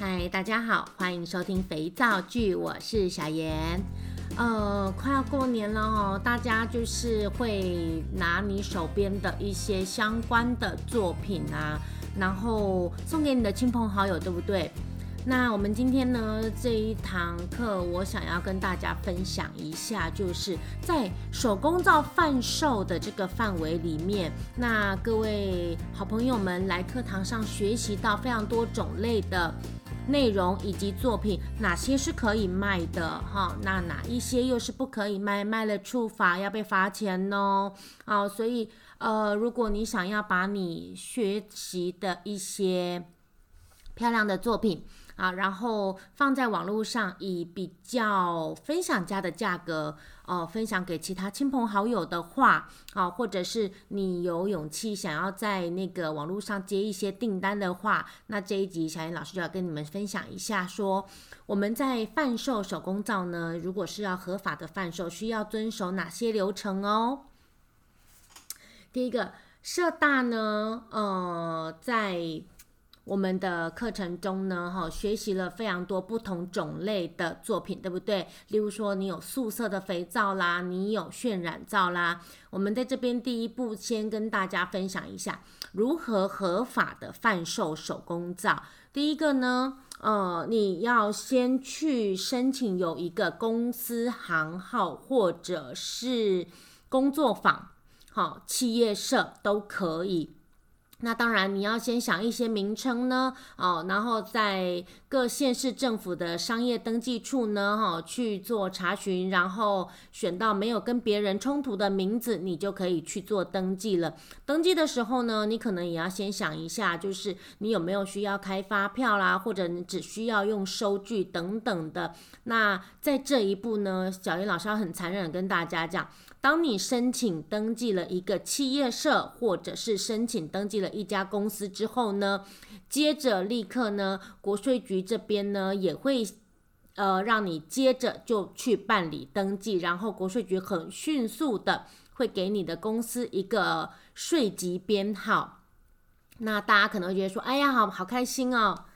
嗨，大家好，欢迎收听肥皂剧，我是小妍。呃，快要过年了哦，大家就是会拿你手边的一些相关的作品啊，然后送给你的亲朋好友，对不对？那我们今天呢，这一堂课，我想要跟大家分享一下，就是在手工皂贩售的这个范围里面，那各位好朋友们来课堂上学习到非常多种类的内容以及作品，哪些是可以卖的哈？那哪一些又是不可以卖，卖了处罚要被罚钱哦。好，所以呃，如果你想要把你学习的一些漂亮的作品，啊，然后放在网络上，以比较分享家的价格，呃，分享给其他亲朋好友的话，啊，或者是你有勇气想要在那个网络上接一些订单的话，那这一集小燕老师就要跟你们分享一下，说我们在贩售手工皂呢，如果是要合法的贩售，需要遵守哪些流程哦？第一个，社大呢，呃，在我们的课程中呢，哈，学习了非常多不同种类的作品，对不对？例如说，你有素色的肥皂啦，你有渲染皂啦。我们在这边第一步，先跟大家分享一下如何合法的贩售手工皂。第一个呢，呃，你要先去申请有一个公司行号或者是工作坊，好，企业社都可以。那当然，你要先想一些名称呢，哦，然后在各县市政府的商业登记处呢，哈、哦，去做查询，然后选到没有跟别人冲突的名字，你就可以去做登记了。登记的时候呢，你可能也要先想一下，就是你有没有需要开发票啦，或者你只需要用收据等等的。那在这一步呢，小妍老师要很残忍跟大家讲。当你申请登记了一个企业社，或者是申请登记了一家公司之后呢，接着立刻呢，国税局这边呢也会，呃，让你接着就去办理登记，然后国税局很迅速的会给你的公司一个税籍编号。那大家可能会觉得说，哎呀，好好开心哦，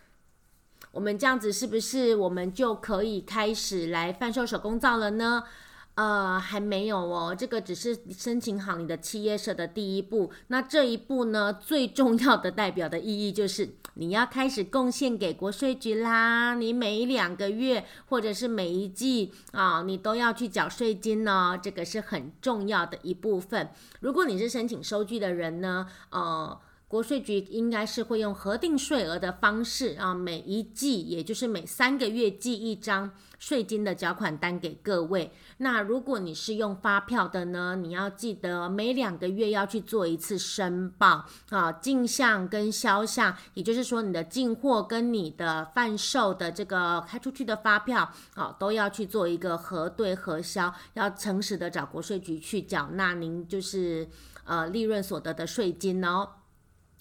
我们这样子是不是我们就可以开始来贩售手工皂了呢？呃，还没有哦，这个只是申请好你的企业社的第一步。那这一步呢，最重要的代表的意义就是你要开始贡献给国税局啦。你每两个月或者是每一季啊，你都要去缴税金呢，这个是很重要的一部分。如果你是申请收据的人呢，呃。国税局应该是会用核定税额的方式啊，每一季也就是每三个月寄一张税金的缴款单给各位。那如果你是用发票的呢，你要记得每两个月要去做一次申报啊，进项跟销项，也就是说你的进货跟你的贩售的这个开出去的发票啊，都要去做一个核对核销，要诚实的找国税局去缴纳您就是呃利润所得的税金哦。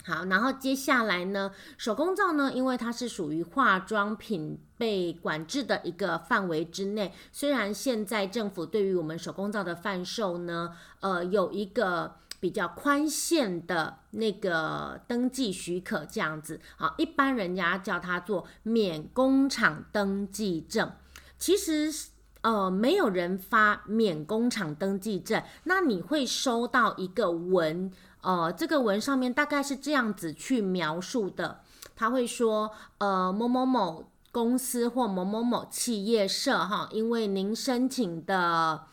好，然后接下来呢，手工皂呢，因为它是属于化妆品被管制的一个范围之内。虽然现在政府对于我们手工皂的贩售呢，呃，有一个比较宽限的那个登记许可这样子，好，一般人家叫它做免工厂登记证。其实，呃，没有人发免工厂登记证，那你会收到一个文。呃，这个文上面大概是这样子去描述的，他会说，呃，某某某公司或某某某企业社哈，因为您申请的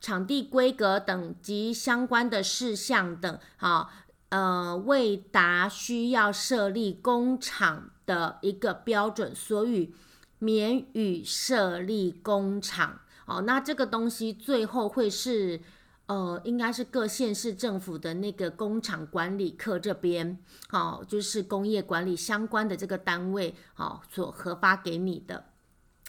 场地规格等及相关的事项等，哈，呃，未达需要设立工厂的一个标准，所以免予设立工厂。哦，那这个东西最后会是。呃，应该是各县市政府的那个工厂管理课这边，好、哦，就是工业管理相关的这个单位，好、哦，所核发给你的。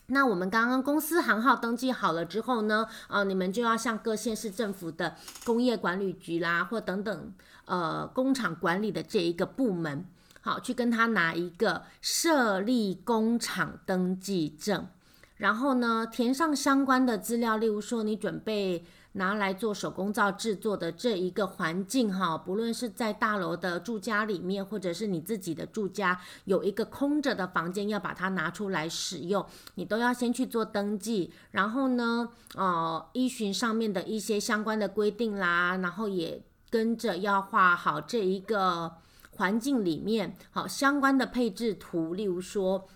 那我们刚刚公司行号登记好了之后呢，啊、你们就要向各县市政府的工业管理局啦，或等等，呃，工厂管理的这一个部门，好，去跟他拿一个设立工厂登记证，然后呢，填上相关的资料，例如说你准备。拿来做手工皂制作的这一个环境哈，不论是在大楼的住家里面，或者是你自己的住家有一个空着的房间，要把它拿出来使用，你都要先去做登记，然后呢，呃，依循上面的一些相关的规定啦，然后也跟着要画好这一个环境里面好相关的配置图，例如说。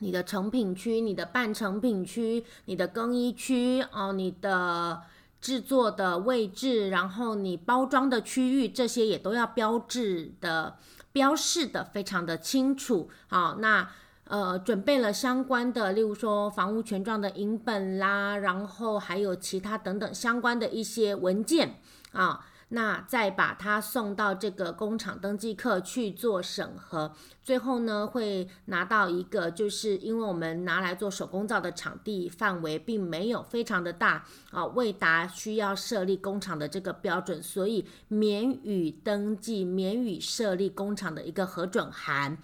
你的成品区、你的半成品区、你的更衣区哦，你的制作的位置，然后你包装的区域，这些也都要标志的、标示的非常的清楚。好，那呃，准备了相关的，例如说房屋权状的影本啦，然后还有其他等等相关的一些文件啊。那再把它送到这个工厂登记课去做审核，最后呢会拿到一个，就是因为我们拿来做手工皂的场地范围并没有非常的大啊，未达需要设立工厂的这个标准，所以免予登记、免予设立工厂的一个核准函。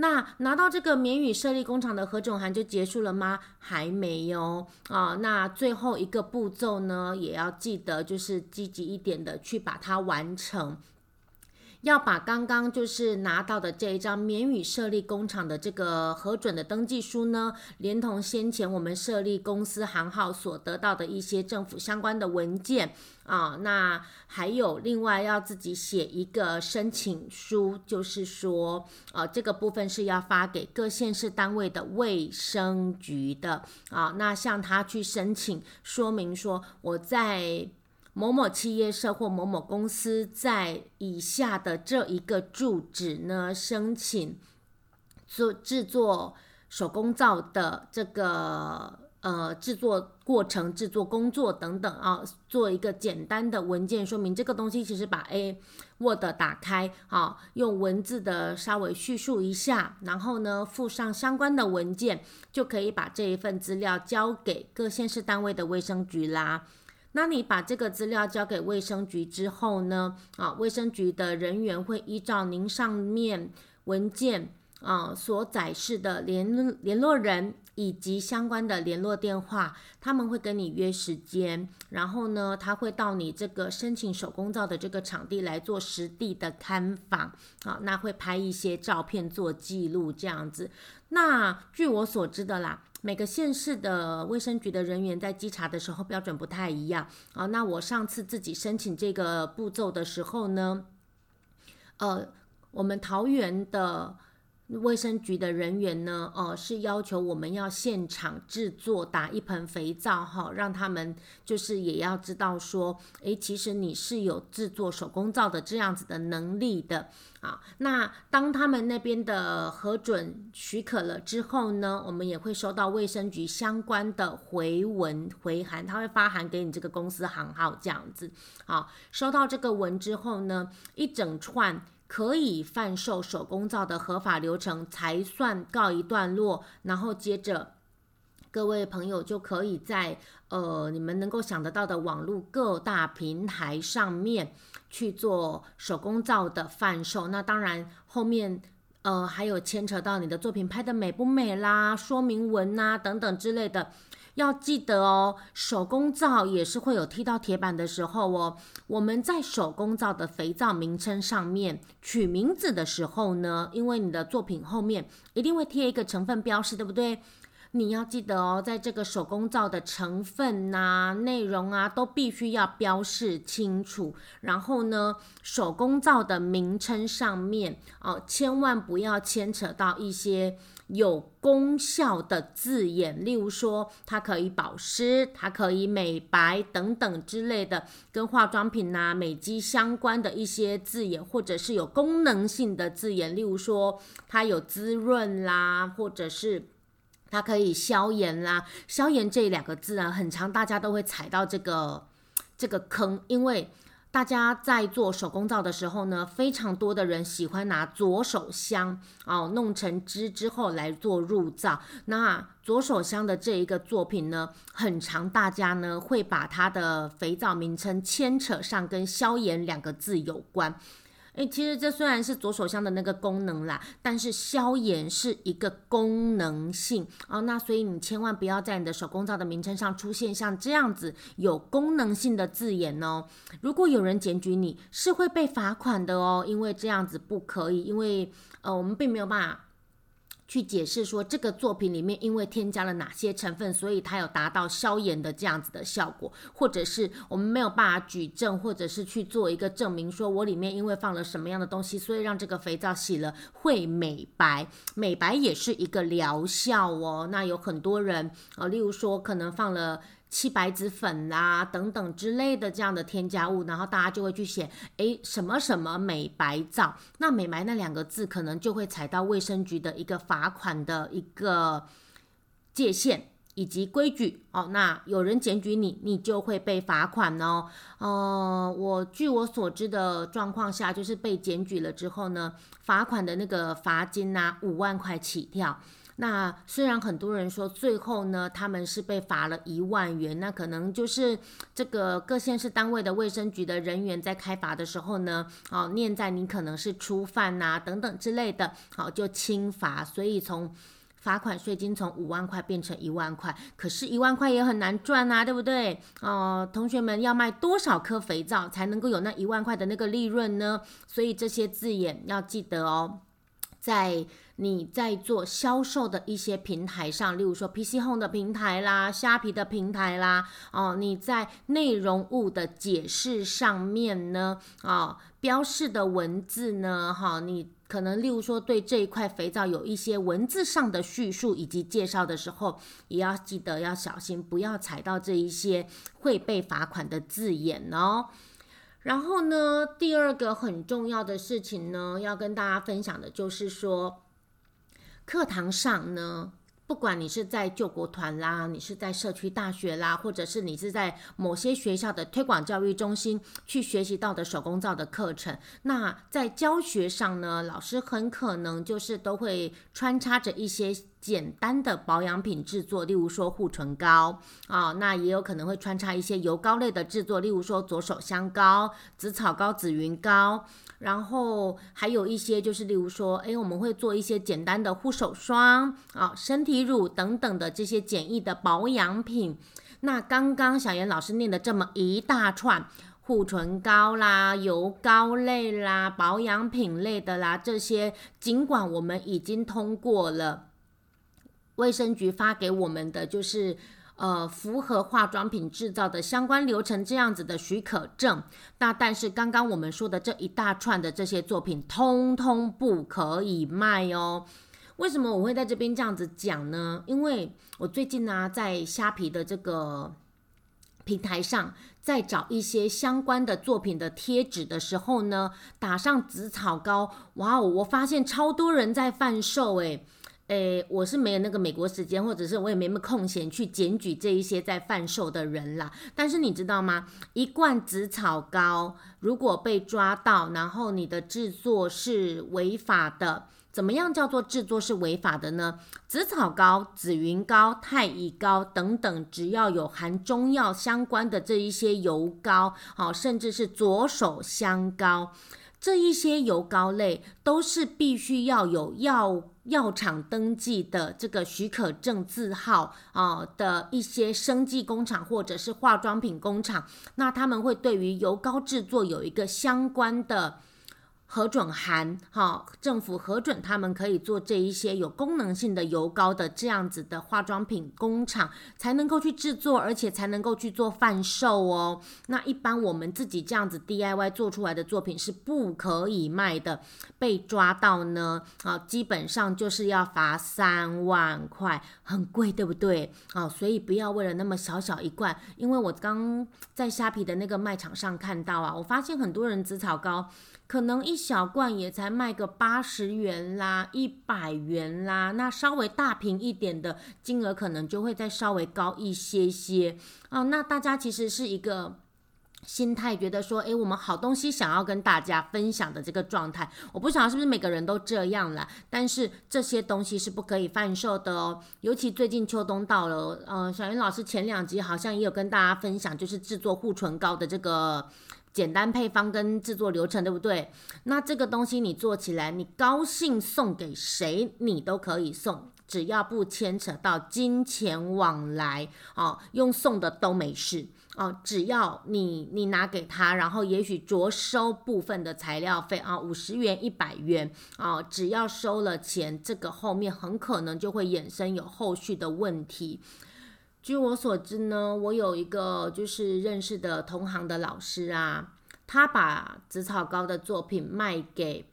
那拿到这个免予设立工厂的核准函就结束了吗？还没有啊。那最后一个步骤呢，也要记得，就是积极一点的去把它完成。要把刚刚就是拿到的这一张免予设立工厂的这个核准的登记书呢，连同先前我们设立公司行号所得到的一些政府相关的文件啊，那还有另外要自己写一个申请书，就是说，呃，这个部分是要发给各县市单位的卫生局的啊，那向他去申请说明说我在。某某企业社或某某公司在以下的这一个住址呢，申请做制作手工皂的这个呃制作过程、制作工作等等啊，做一个简单的文件说明。这个东西其实把 A Word 打开啊，用文字的稍微叙述一下，然后呢附上相关的文件，就可以把这一份资料交给各县市单位的卫生局啦。那你把这个资料交给卫生局之后呢，啊，卫生局的人员会依照您上面文件啊所载示的联联络人以及相关的联络电话，他们会跟你约时间，然后呢，他会到你这个申请手工皂的这个场地来做实地的看访，啊，那会拍一些照片做记录这样子。那据我所知的啦。每个县市的卫生局的人员在稽查的时候标准不太一样啊。那我上次自己申请这个步骤的时候呢，呃，我们桃园的。卫生局的人员呢，呃，是要求我们要现场制作打一盆肥皂哈，让他们就是也要知道说，诶，其实你是有制作手工皂的这样子的能力的啊。那当他们那边的核准许可了之后呢，我们也会收到卫生局相关的回文回函，他会发函给你这个公司行号这样子。好，收到这个文之后呢，一整串。可以贩售手工皂的合法流程才算告一段落，然后接着各位朋友就可以在呃你们能够想得到的网络各大平台上面去做手工皂的贩售。那当然后面呃还有牵扯到你的作品拍的美不美啦，说明文呐、啊、等等之类的。要记得哦，手工皂也是会有踢到铁板的时候哦。我们在手工皂的肥皂名称上面取名字的时候呢，因为你的作品后面一定会贴一个成分标示，对不对？你要记得哦，在这个手工皂的成分呐、内容啊，都必须要标示清楚。然后呢，手工皂的名称上面哦，千万不要牵扯到一些有功效的字眼，例如说它可以保湿、它可以美白等等之类的，跟化妆品呐、美肌相关的一些字眼，或者是有功能性的字眼，例如说它有滋润啦，或者是。它可以消炎啦，消炎这两个字啊，很常大家都会踩到这个这个坑，因为大家在做手工皂的时候呢，非常多的人喜欢拿左手香哦，弄成汁之后来做入皂。那左手香的这一个作品呢，很常大家呢会把它的肥皂名称牵扯上跟消炎两个字有关。诶，其实这虽然是左手香的那个功能啦，但是消炎是一个功能性哦。那所以你千万不要在你的手工皂的名称上出现像这样子有功能性的字眼哦。如果有人检举你，是会被罚款的哦，因为这样子不可以，因为呃，我们并没有办法。去解释说这个作品里面因为添加了哪些成分，所以它有达到消炎的这样子的效果，或者是我们没有办法举证，或者是去做一个证明，说我里面因为放了什么样的东西，所以让这个肥皂洗了会美白，美白也是一个疗效哦。那有很多人啊，例如说可能放了。七白子粉啦、啊，等等之类的这样的添加物，然后大家就会去写，诶，什么什么美白皂，那美白那两个字可能就会踩到卫生局的一个罚款的一个界限以及规矩哦。那有人检举你，你就会被罚款哦。呃，我据我所知的状况下，就是被检举了之后呢，罚款的那个罚金呐，五万块起跳。那虽然很多人说最后呢，他们是被罚了一万元，那可能就是这个各县市单位的卫生局的人员在开罚的时候呢，哦，念在你可能是初犯呐、啊、等等之类的，好就轻罚，所以从罚款税金从五万块变成一万块，可是，一万块也很难赚啊，对不对？哦，同学们要卖多少颗肥皂才能够有那一万块的那个利润呢？所以这些字眼要记得哦，在。你在做销售的一些平台上，例如说 PC Home 的平台啦、虾皮的平台啦，哦，你在内容物的解释上面呢，哦，标示的文字呢，哈、你可能例如说对这一块肥皂有一些文字上的叙述以及介绍的时候，也要记得要小心，不要踩到这一些会被罚款的字眼哦。然后呢，第二个很重要的事情呢，要跟大家分享的就是说。课堂上呢，不管你是在救国团啦，你是在社区大学啦，或者是你是在某些学校的推广教育中心去学习到的手工皂的课程，那在教学上呢，老师很可能就是都会穿插着一些。简单的保养品制作，例如说护唇膏啊、那也有可能会穿插一些油膏类的制作，例如说左手香膏、紫草膏、紫云膏，然后还有一些就是例如说，诶，我们会做一些简单的护手霜啊、身体乳等等的这些简易的保养品。那刚刚小严老师念的这么一大串护唇膏啦、油膏类啦、保养品类的啦，这些尽管我们已经通过了。卫生局发给我们的就是，呃，符合化妆品制造的相关流程这样子的许可证。那但是刚刚我们说的这一大串的这些作品，通通不可以卖哦。为什么我会在这边这样子讲呢？因为我最近呢，在虾皮的这个平台上，在找一些相关的作品的贴纸的时候呢，打上紫草膏，哇哦，我发现超多人在贩售诶。诶，我是没有那个美国时间，或者是我也没那么空闲去检举这一些在贩售的人啦。但是你知道吗？一罐紫草膏如果被抓到，然后你的制作是违法的，怎么样叫做制作是违法的呢？紫草膏、紫云膏、太乙膏等等，只要有含中药相关的这一些油膏，好，甚至是左手香膏。这一些油膏类都是必须要有药药厂登记的这个许可证字号啊的一些生技工厂或者是化妆品工厂，那他们会对于油膏制作有一个相关的。核准函，哈，政府核准他们可以做这一些有功能性的油膏的这样子的化妆品工厂，才能够去制作，而且才能够去做贩售哦。那一般我们自己这样子 DIY 做出来的作品是不可以卖的，被抓到呢，啊，基本上就是要罚三万块，很贵，对不对？啊，所以不要为了那么小小一罐，因为我刚在虾皮的那个卖场上看到啊，我发现很多人紫草膏。可能一小罐也才卖个八十元啦，一百元啦，那稍微大瓶一点的金额可能就会再稍微高一些些啊。那大家其实是一个心态，觉得说，诶，我们好东西想要跟大家分享的这个状态，我不晓得是不是每个人都这样啦。但是这些东西是不可以贩售的哦，尤其最近秋冬到了，嗯、呃，小云老师前两集好像也有跟大家分享，就是制作护唇膏的这个。简单配方跟制作流程，对不对？那这个东西你做起来，你高兴送给谁，你都可以送，只要不牵扯到金钱往来哦，用送的都没事哦。只要你你拿给他，然后也许着收部分的材料费啊，五十元、一百元啊，只要收了钱，这个后面很可能就会衍生有后续的问题。据我所知呢，我有一个就是认识的同行的老师啊，他把紫草膏的作品卖给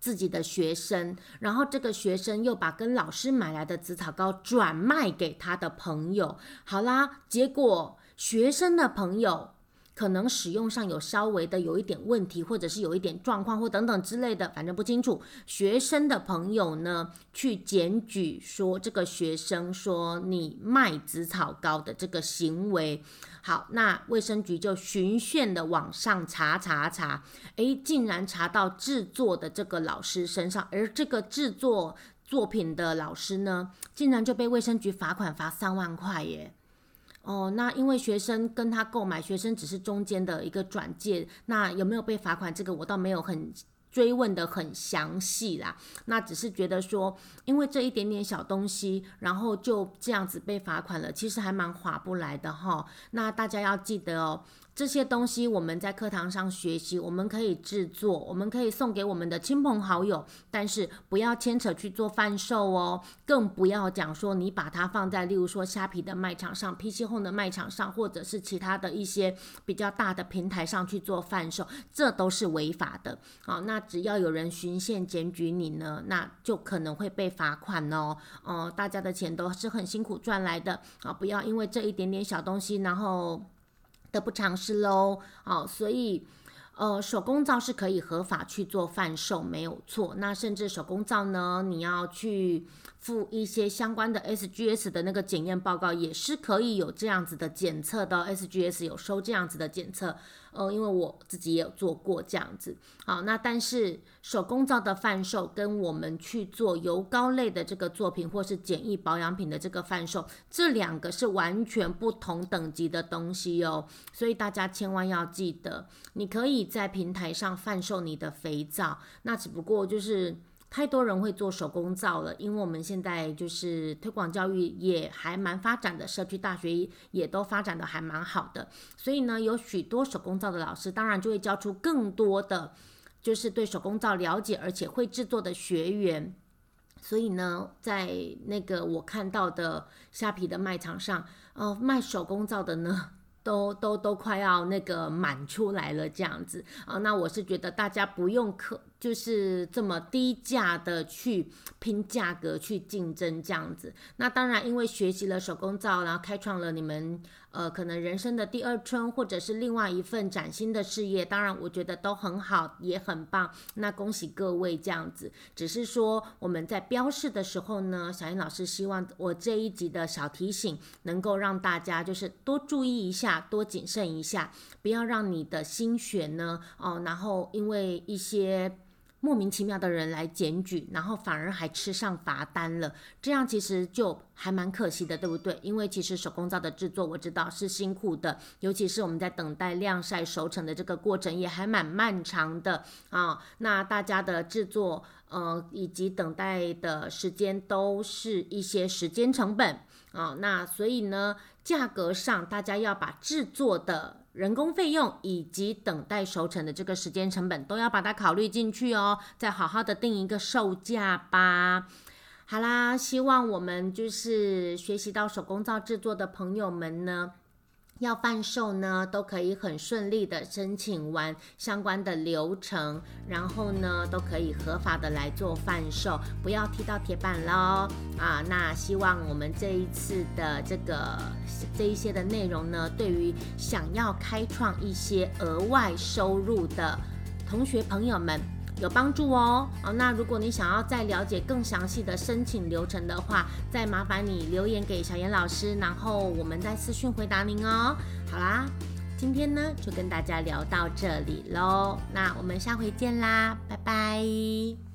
自己的学生，然后这个学生又把跟老师买来的紫草膏转卖给他的朋友。好啦，结果学生的朋友。可能使用上有稍微的有一点问题，或者是有一点状况，或等等之类的，反正不清楚。学生的朋友呢，去检举说这个学生说你卖紫草膏的这个行为，好，那卫生局就循线的往上查查查，诶，竟然查到制作的这个老师身上，而这个制作作品的老师呢，竟然就被卫生局罚款罚三万块耶。哦，那因为学生跟他购买，学生只是中间的一个转介，那有没有被罚款？这个我倒没有很追问的很详细啦。那只是觉得说，因为这一点点小东西，然后就这样子被罚款了，其实还蛮划不来的哈。那大家要记得哦。这些东西我们在课堂上学习，我们可以制作，我们可以送给我们的亲朋好友，但是不要牵扯去做贩售哦，更不要讲说你把它放在例如说虾皮的卖场上、PC Home 的卖场上，或者是其他的一些比较大的平台上去做贩售，这都是违法的。好，那只要有人循线检举你呢，那就可能会被罚款哦。哦，大家的钱都是很辛苦赚来的啊，不要因为这一点点小东西，然后。得不偿失喽，哦，所以，呃，手工皂是可以合法去做贩售，没有错。那甚至手工皂呢，你要去付一些相关的 SGS 的那个检验报告，也是可以有这样子的检测的。SGS 有收这样子的检测。呃，因为我自己也有做过这样子，好，那但是手工皂的贩售跟我们去做油膏类的这个作品或是简易保养品的这个贩售，这两个是完全不同等级的东西哦，所以大家千万要记得，你可以在平台上贩售你的肥皂，那只不过就是。太多人会做手工皂了，因为我们现在就是推广教育也还蛮发展的，社区大学也都发展的还蛮好的，所以呢，有许多手工皂的老师，当然就会教出更多的就是对手工皂了解而且会制作的学员，所以呢，在那个我看到的虾皮的卖场上，呃，卖手工皂的呢。都都都快要那个满出来了，这样子啊，那我是觉得大家不用可就是这么低价的去拼价格去竞争这样子。那当然，因为学习了手工皂，然后开创了你们呃可能人生的第二春，或者是另外一份崭新的事业，当然我觉得都很好，也很棒。那恭喜各位这样子。只是说我们在标示的时候呢，小燕老师希望我这一集的小提醒能够让大家就是多注意一下。多谨慎一下，不要让你的心血呢，哦，然后因为一些莫名其妙的人来检举，然后反而还吃上罚单了，这样其实就还蛮可惜的，对不对？因为其实手工皂的制作我知道是辛苦的，尤其是我们在等待晾晒熟成的这个过程也还蛮漫长的。啊、那大家的制作呃以及等待的时间都是一些时间成本。啊、那所以呢，价格上大家要把制作的人工费用以及等待熟成的这个时间成本都要把它考虑进去哦，再好好的定一个售价吧。好啦，希望我们就是学习到手工皂制作的朋友们呢，要贩售呢都可以很顺利的申请完相关的流程，然后呢都可以合法的来做贩售，不要踢到铁板喽啊！那希望我们这一次的这个这一些的内容呢，对于想要开创一些额外收入的同学朋友们，有帮助哦，哦，那如果你想要再了解更详细的申请流程的话，再麻烦你留言给小严老师，然后我们再私讯回答您哦。好啦，今天呢就跟大家聊到这里喽，那我们下回见啦，拜拜。